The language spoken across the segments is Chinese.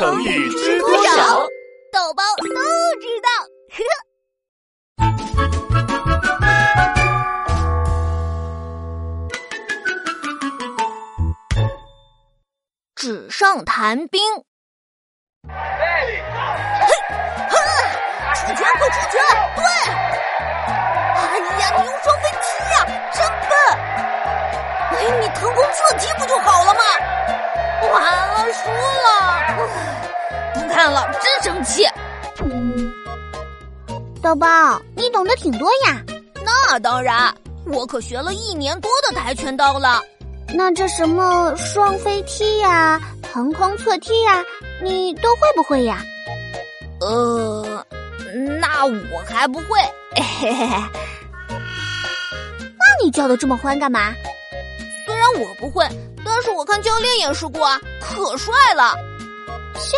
成语知多少？豆包都知道。纸上谈兵。嘿，哼，出拳，快出拳！对。哎呀，你用双飞踢呀，看了，真生气。豆包，你懂得挺多呀。那当然，我可学了一年多的跆拳道了。那这什么双飞踢呀、腾空侧踢呀，你都会不会呀？呃，那我还不会。嘿嘿嘿。那你叫的这么欢干嘛？虽然我不会，但是我看教练演示过啊，可帅了。切，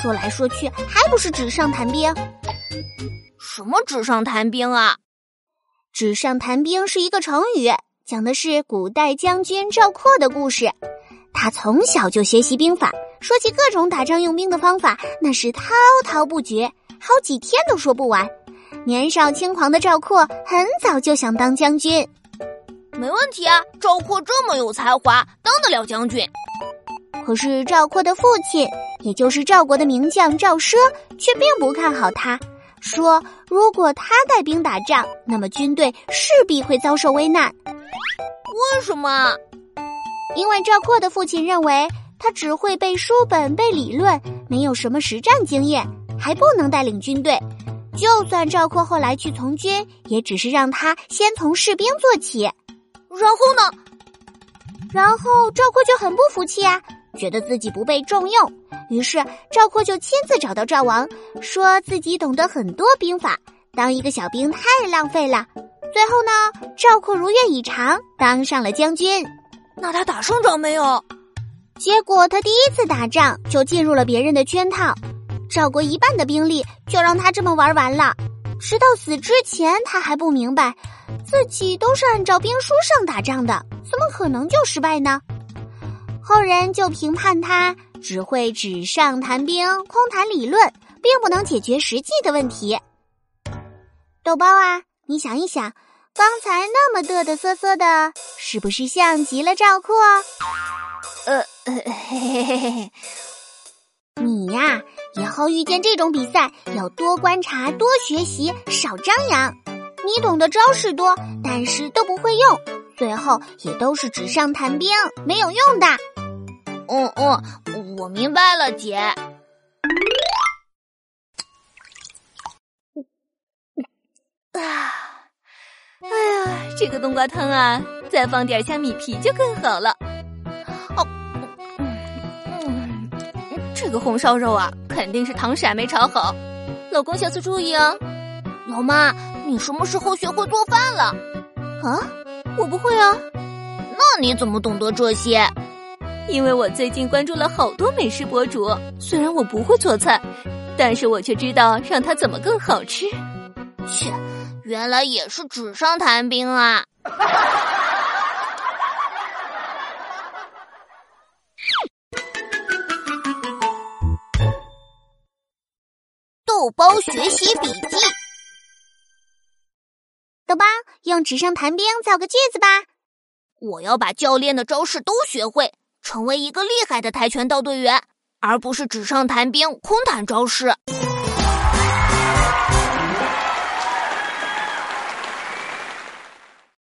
说来说去还不是纸上谈兵。什么纸上谈兵啊？纸上谈兵是一个成语。讲的是古代将军赵括的故事。他从小就学习兵法，说起各种打仗用兵的方法，那是滔滔不绝，好几天都说不完。年少轻狂的赵括很早就想当将军，没问题啊！赵括这么有才华，当得了将军。可是赵括的父亲，也就是赵国的名将赵奢，却并不看好他，说如果他带兵打仗，那么军队势必会遭受危难。为什么？因为赵括的父亲认为他只会背书本、背理论，没有什么实战经验，还不能带领军队。就算赵括后来去从军，也只是让他先从士兵做起。然后呢？然后赵括就很不服气啊，觉得自己不被重用。于是赵括就亲自找到赵王，说自己懂得很多兵法，当一个小兵太浪费了。最后呢，赵括如愿以偿，当上了将军。那他打胜仗没有？结果他第一次打仗就进入了别人的圈套，赵国一半的兵力就让他这么玩完了。直到死之前，他还不明白，自己都是按照兵书上打仗的，怎么可能就失败呢？后人就评判他只会纸上谈兵，空谈理论，并不能解决实际的问题。豆包啊！你想一想，刚才那么嘚嘚瑟瑟的，是不是像极了赵括？呃，嘿嘿嘿嘿嘿。你呀，以后遇见这种比赛，要多观察、多学习，少张扬。你懂得招式多，但是都不会用，最后也都是纸上谈兵，没有用的。嗯嗯，我明白了，姐。啊，哎呀，这个冬瓜汤啊，再放点虾米皮就更好了。哦，嗯，这个红烧肉啊，肯定是糖色没炒好。老公，下次注意啊。老妈，你什么时候学会做饭了？啊，我不会啊。那你怎么懂得这些？因为我最近关注了好多美食博主，虽然我不会做菜，但是我却知道让它怎么更好吃。切。原来也是纸上谈兵啊！豆包学习笔记，豆包用纸上谈兵造个句子吧。我要把教练的招式都学会，成为一个厉害的跆拳道队员，而不是纸上谈兵、空谈招式。